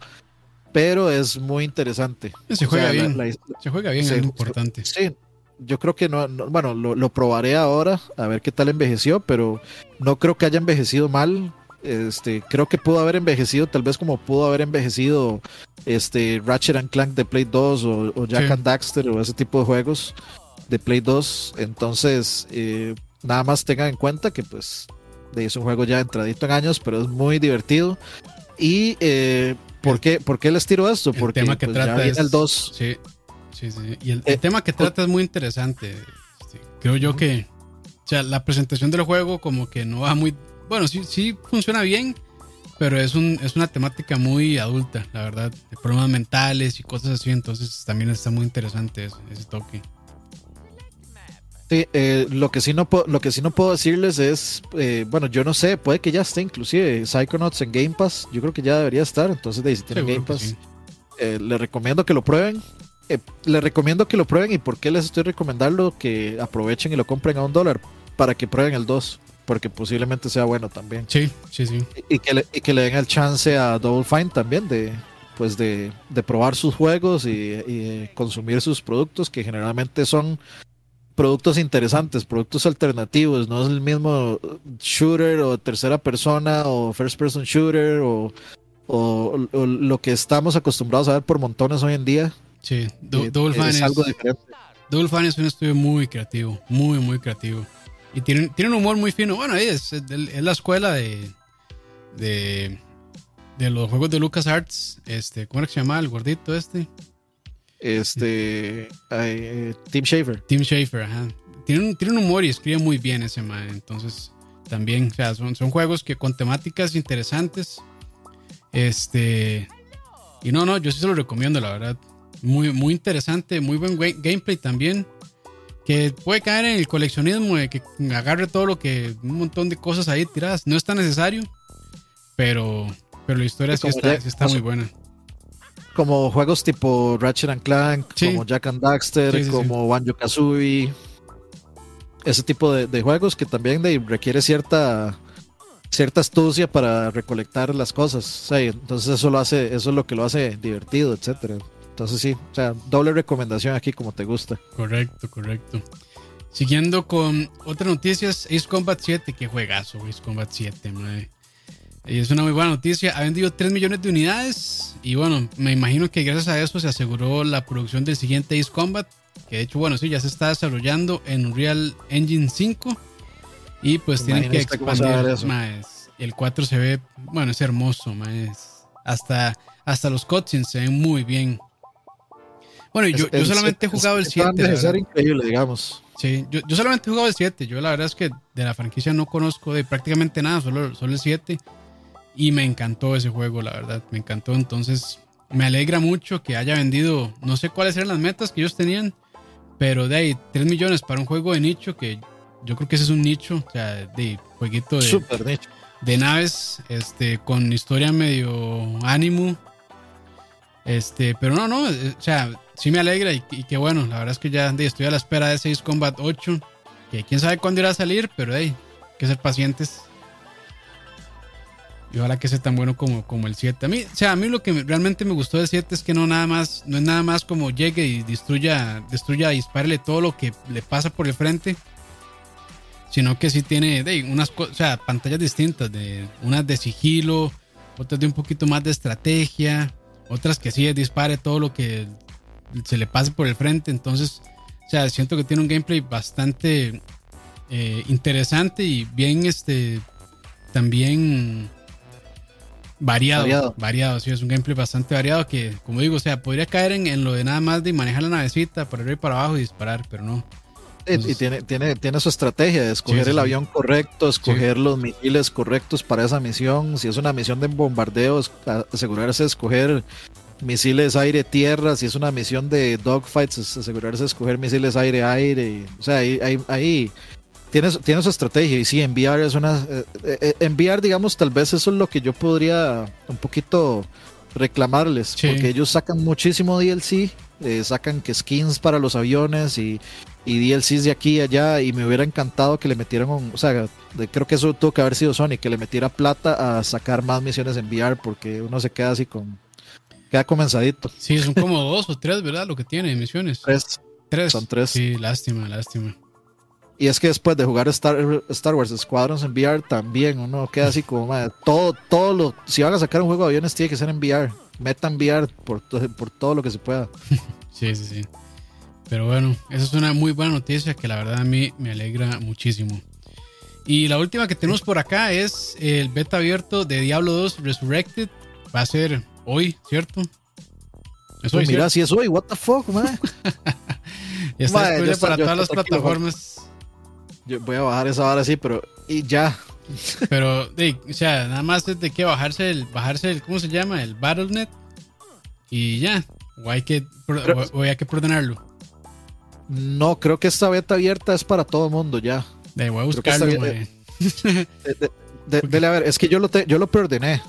pero es muy interesante. Se juega bien. se juega bien, es importante. Sí, yo creo que no, bueno, lo, probaré ahora, a ver qué tal envejeció, pero no creo que haya envejecido mal. Este, creo que pudo haber envejecido tal vez como pudo haber envejecido este Ratchet and Clank de Play 2 o, Jack and Daxter o ese tipo de juegos de Play 2. Entonces, eh, nada más tengan en cuenta que pues es un juego ya entradito en años, pero es muy divertido. Y eh, ¿por, qué, ¿por qué les tiro esto? Porque el tema que pues, trata es, el 2. Sí, sí, sí. Y el, eh, tema que trata es muy interesante. creo yo que o sea, la presentación del juego como que no va muy... Bueno, sí, sí funciona bien, pero es, un, es una temática muy adulta, la verdad. De problemas mentales y cosas así, entonces también está muy interesante ese toque. Sí, eh, lo que sí no puedo, lo que sí no puedo decirles es, eh, bueno, yo no sé, puede que ya esté inclusive Psychonauts en Game Pass, yo creo que ya debería estar, entonces de, si tienen Game Pass, eh, les recomiendo que lo prueben, les recomiendo que lo prueben y por qué les estoy recomendando que aprovechen y lo compren a un dólar para que prueben el 2, porque posiblemente sea bueno también. Sí, sí, sí. Y, que, le, y que le den el chance a Double Fine también de, pues de, de probar sus juegos y, y, consumir sus productos que generalmente son productos interesantes, productos alternativos, no es el mismo shooter o tercera persona o first person shooter o, lo que estamos acostumbrados a ver por montones hoy en día. Sí, eh, Double es, algo diferente. Double Fine es un estudio muy creativo, muy, muy creativo. Y tiene, tiene un humor muy fino. Bueno, es, es, la escuela de, de, de los juegos de LucasArts. Este, ¿Cómo era que se llama el gordito este? Este. Eh, Tim Schafer. Tim Schafer, ajá. Tiene un, tiene un humor y escribe muy bien ese man. Entonces, también, o sea, son, son juegos que con temáticas interesantes. Este. Y no, no, yo sí se lo recomiendo, la verdad. Muy, muy interesante, muy buen gameplay también. Que puede caer en el coleccionismo de que agarre todo lo que. Un montón de cosas ahí tiradas. No es tan necesario. Pero, pero la historia sí está, está muy buena. Como juegos tipo Ratchet and Clank, como Jack and Daxter, como Banjo Kazooie. Ese tipo de, juegos que también requiere cierta cierta astucia para recolectar las cosas. entonces eso lo hace, eso es lo que lo hace divertido, etcétera. Entonces sí, o sea, doble recomendación aquí como te gusta. Correcto, correcto. Siguiendo con otras noticias, Ace Combat 7, que juegazo, Ace Combat 7, madre. Y es una muy buena noticia. Ha vendido 3 millones de unidades. Y bueno, me imagino que gracias a eso se aseguró la producción del siguiente Ace Combat. Que de hecho, bueno, sí, ya se está desarrollando en Unreal Engine 5. Y pues tienen que expandir. Más. El 4 se ve, bueno, es hermoso, más. Hasta, hasta los cutscenes se ven muy bien. Bueno, yo, yo solamente he jugado el 7. Es increíble, digamos. Sí, yo, yo, solamente he jugado el 7. Yo la verdad es que de la franquicia no conozco de prácticamente nada, solo, solo el 7. Y me encantó ese juego, la verdad, me encantó. Entonces, me alegra mucho que haya vendido, no sé cuáles eran las metas que ellos tenían, pero de ahí 3 millones para un juego de nicho, que yo creo que ese es un nicho, o sea, de jueguito de, de naves, este, con historia medio ánimo. Este, pero no, no, eh, o sea, sí me alegra y, que bueno, la verdad es que ya estoy a la espera de 6 Combat 8, que quién sabe cuándo irá a salir, pero hey, hay que ser pacientes. Y ojalá que sea tan bueno como, como el 7. A mí, o sea, a mí lo que realmente me gustó del 7 es que no nada más, no es nada más como llegue y destruya, destruya, dispárele todo lo que le pasa por el frente. Sino que sí tiene unas o sea, pantallas distintas, de unas de sigilo, otras de un poquito más de estrategia, otras que sí dispare todo lo que se le pase por el frente. Entonces, o sea, siento que tiene un gameplay bastante eh, interesante y bien, este, también Variado, variado, sí, es un gameplay bastante variado que, como digo, o sea, podría caer en, lo de nada más de manejar la navecita para arriba y para abajo y disparar, pero no. y tiene, tiene, tiene su estrategia de escoger el avión correcto, escoger los misiles correctos para esa misión. Si es una misión de bombardeo, asegurarse de escoger misiles aire-tierra. Si es una misión de dogfights, asegurarse de escoger misiles aire-aire. O sea, ahí, ahí, ahí tiene, su estrategia y sí, enviar es una... Eh, eh, enviar, digamos, tal vez eso es lo que yo podría un poquito reclamarles, porque ellos sacan muchísimo DLC, eh, sacan que skins para los aviones y, y DLCs de aquí y allá, y me hubiera encantado que le metieran, o sea, creo que eso tuvo que haber sido Sony, que le metiera plata a sacar más misiones en VR, porque uno se queda así con... Queda comenzadito. Sí, son como dos o tres, ¿verdad? Lo que tiene, misiones. Tres. Tres. Son tres. Sí, lástima, lástima. Y es que después de jugar Star, Star Wars Squadrons en VR también uno queda así como, todo, todo lo, si van a sacar un juego de aviones tiene que ser en VR, metan VR por, por todo lo que se pueda. Sí, sí, sí. Pero bueno, esa es una muy buena noticia que la verdad a mí me alegra muchísimo. Y la última que tenemos por acá es el beta abierto de Diablo 2 Resurrected. Va a ser hoy, ¿cierto? Es hoy, mira, si es hoy, what the fuck, man. está disponible para todas las plataformas yo voy a bajar esa hora sí, pero y ya. Pero, o sea, nada más es de que bajarse el, bajarse el, ¿cómo se llama? El Battle.net y ya. O hay que, o, hay que ordenarlo. No, creo que esta beta abierta es para todo el mundo ya. De, voy a buscarlo, de, de, a ver, es que yo lo, te, yo lo preordené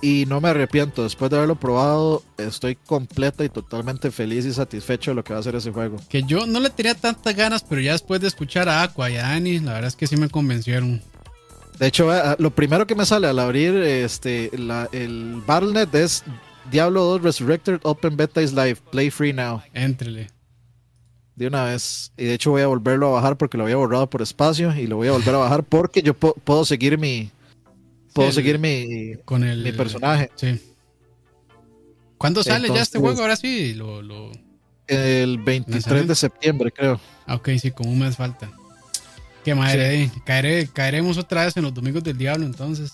y no me arrepiento. Después de haberlo probado, estoy completa y totalmente feliz y satisfecho de lo que va a ser ese juego. Que yo no le tenía tantas ganas, pero ya después de escuchar a Aqua y a Dani, la verdad es que sí me convencieron. De hecho, lo primero que me sale al abrir este, el Battle.net es Diablo 2 Resurrected Open Beta is Live. Play free now. Entrele. De una vez. Y de hecho voy a volverlo a bajar porque lo había borrado por espacio y lo voy a volver a bajar porque yo puedo seguir mi, puedo seguir mi, con el, mi personaje. Sí. ¿Cuándo sale ya este juego? Ahora sí, lo, el 23 de septiembre, creo. Ah, ok, sí, como un mes falta. Qué madre, Caeré, caeremos otra vez en los domingos del diablo entonces.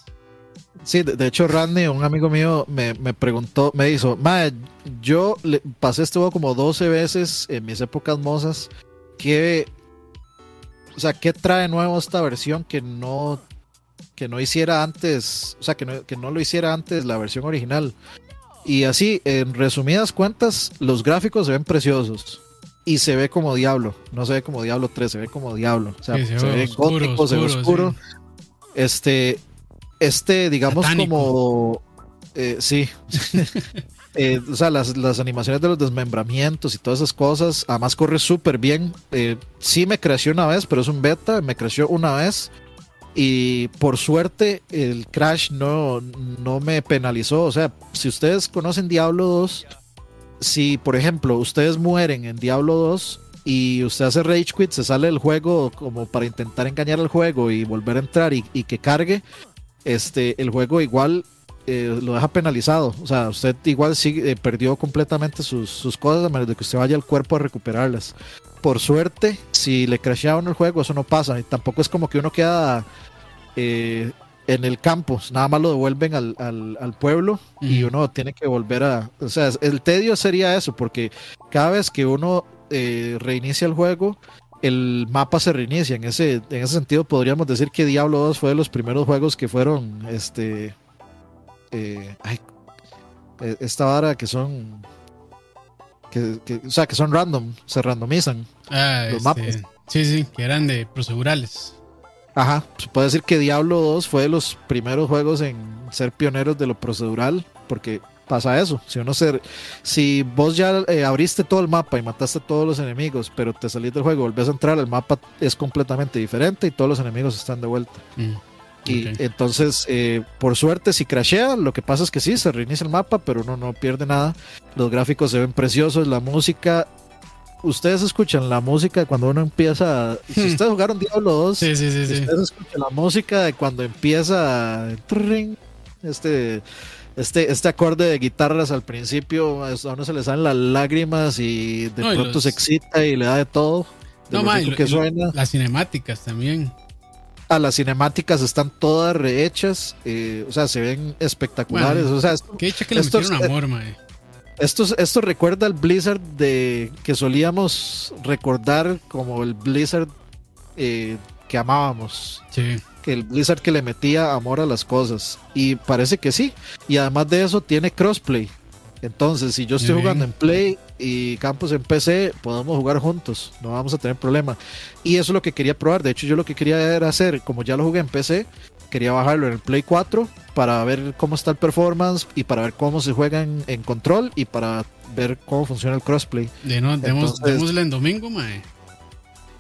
Sí, de, hecho Randy, un amigo mío, me, preguntó, me dijo, madre, yo le, pasé este juego como 12 veces en mis épocas mozas. ¿Qué, o sea, ¿qué trae nuevo esta versión que no que no hiciera antes, o sea, que no, que no lo hiciera antes la versión original. Y así, en resumidas cuentas, los gráficos se ven preciosos. Y se ve como Diablo. No se ve como Diablo 3, se ve como Diablo. O sea, se, ve gótico, se ve oscuro. Este, este, digamos, como. Eh, sí. Eh, o sea, las, las, animaciones de los desmembramientos y todas esas cosas. Además, corre súper bien. Eh, sí me creció una vez, pero es un beta. Me creció una vez. Y por suerte, el crash no, no me penalizó. O sea, si ustedes conocen Diablo 2, si por ejemplo ustedes mueren en Diablo 2 y usted hace rage quit, se sale del juego como para intentar engañar al juego y volver a entrar y, que cargue, este, el juego igual eh, lo deja penalizado. O sea, usted igual sigue, eh, perdió completamente sus, sus, cosas a menos de que usted vaya al cuerpo a recuperarlas. Por suerte, si le crashearon el juego, eso no pasa. Y tampoco es como que uno queda eh, en el campo, nada más lo devuelven al, al, al pueblo y uno tiene que volver a... O sea, el tedio sería eso, porque cada vez que uno reinicia el juego, el mapa se reinicia. En ese, en ese sentido, podríamos decir que Diablo 2 fue de los primeros juegos que fueron este, eh, eh, esta vara que son que, o sea que son random se randomizan ah, los este, mapas. sí sí que eran de procedurales. Ajá se puede decir que Diablo 2 fue de los primeros juegos en ser pioneros de lo procedural porque pasa eso si uno ser si vos ya eh, abriste todo el mapa y mataste a todos los enemigos pero te salís del juego volvés a entrar el mapa es completamente diferente y todos los enemigos están de vuelta. Mm. Y entonces, eh, por suerte, si crashea, lo que pasa es que sí, se reinicia el mapa, pero uno no pierde nada. Los gráficos se ven preciosos, la música. Ustedes escuchan la música cuando uno empieza. Si hmm. ustedes jugaron Diablo 2, sí, sí, sí, ustedes escuchan la música de cuando empieza. Este, este, este acorde de guitarras al principio, a uno se le salen las lágrimas y de pronto se excita y le da de todo. no, que suena. Las cinemáticas también las cinemáticas están todas rehechas, eh, o sea, se ven espectaculares. o sea, esto, que le metieron amor, mae. Esto, esto recuerda al Blizzard de que solíamos recordar como el Blizzard eh, que amábamos. Sí. Que el Blizzard que le metía amor a las cosas. Y parece que sí. Y además de eso tiene crossplay. Entonces, si yo estoy jugando en Play y Campos en PC, podemos jugar juntos, no vamos a tener problema. Y eso es lo que quería probar. De hecho, yo lo que quería era hacer, como ya lo jugué en PC, quería bajarlo en el Play 4 para ver cómo está el performance y para ver cómo se juega en, control y para ver cómo funciona el crossplay. De no, démosle en domingo, mae.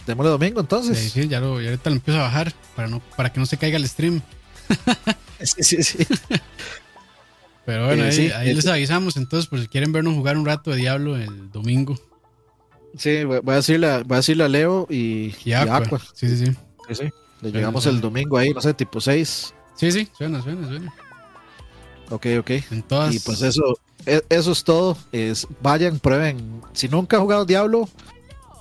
Démosle domingo entonces. Sí, sí, ya, lo, ya ahorita lo empiezo a bajar para, no, para que no se caiga el stream. sí, sí, sí. Pero bueno, eh, ahí, les avisamos entonces por si quieren vernos jugar un rato de Diablo el domingo. Sí, voy a decirle a, voy a, decirle a Leo y, y, Aqua. Sí, sí, sí. sí, sí. Le llegamos el domingo ahí, no sé, tipo 6. Sí, sí, suena, suena, suena. Ok, ok. Y pues eso, e, eso es todo. Es, vayan, prueben. Si nunca han jugado Diablo,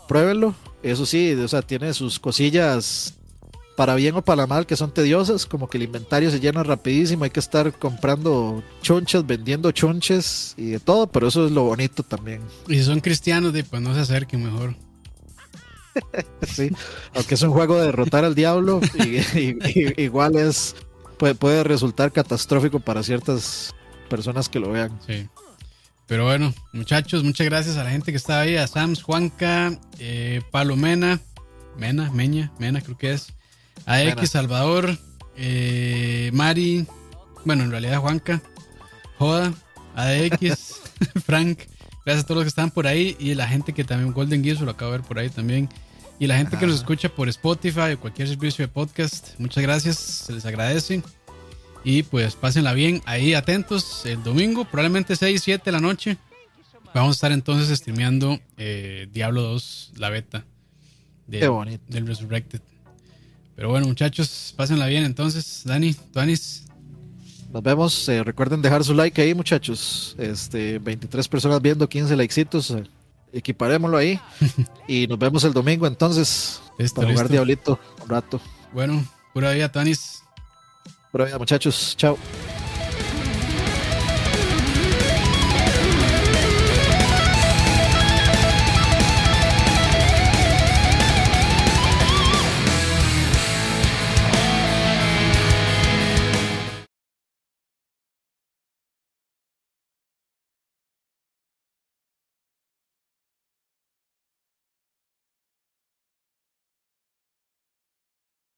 pruébenlo. Eso sí, o sea, tiene sus cosillas para bien o para mal, que son tediosas, como que el inventario se llena rapidísimo, hay que estar comprando chonches, vendiendo chonches y de todo, pero eso es lo bonito también. Y si son cristianos, pues no se acerquen mejor. sí, aunque es un juego de derrotar al diablo, y, igual es puede, puede resultar catastrófico para ciertas personas que lo vean. Sí. Pero bueno, muchachos, muchas gracias a la gente que está ahí, a Sams, Juanca, eh, Palomena, Mena, Meña, Mena creo que es. AX, Salvador, eh, Mari, bueno, en realidad Juanca, Joda, AX, Frank, gracias a todos los que están por ahí y la gente que también, Golden Gears, lo acabo de ver por ahí también. Y la gente que nos escucha por Spotify o cualquier servicio de podcast, muchas gracias, se les agradece. Y pues pásenla bien, ahí atentos, el domingo, probablemente 6, 7 de la noche. Vamos a estar entonces streameando eh, Diablo 2, la beta Qué bonito. del Resurrected. Pero bueno, muchachos, pásenla bien entonces. Dani, Tuanis. Nos vemos. Eh, recuerden dejar su like ahí, muchachos. Este, 23 personas viendo, 15 likecitos. Equiparémoslo ahí. y nos vemos el domingo entonces. para jugar Diablito un rato. Bueno, pura vida, Tuanis. Pura vida, muchachos. Chao.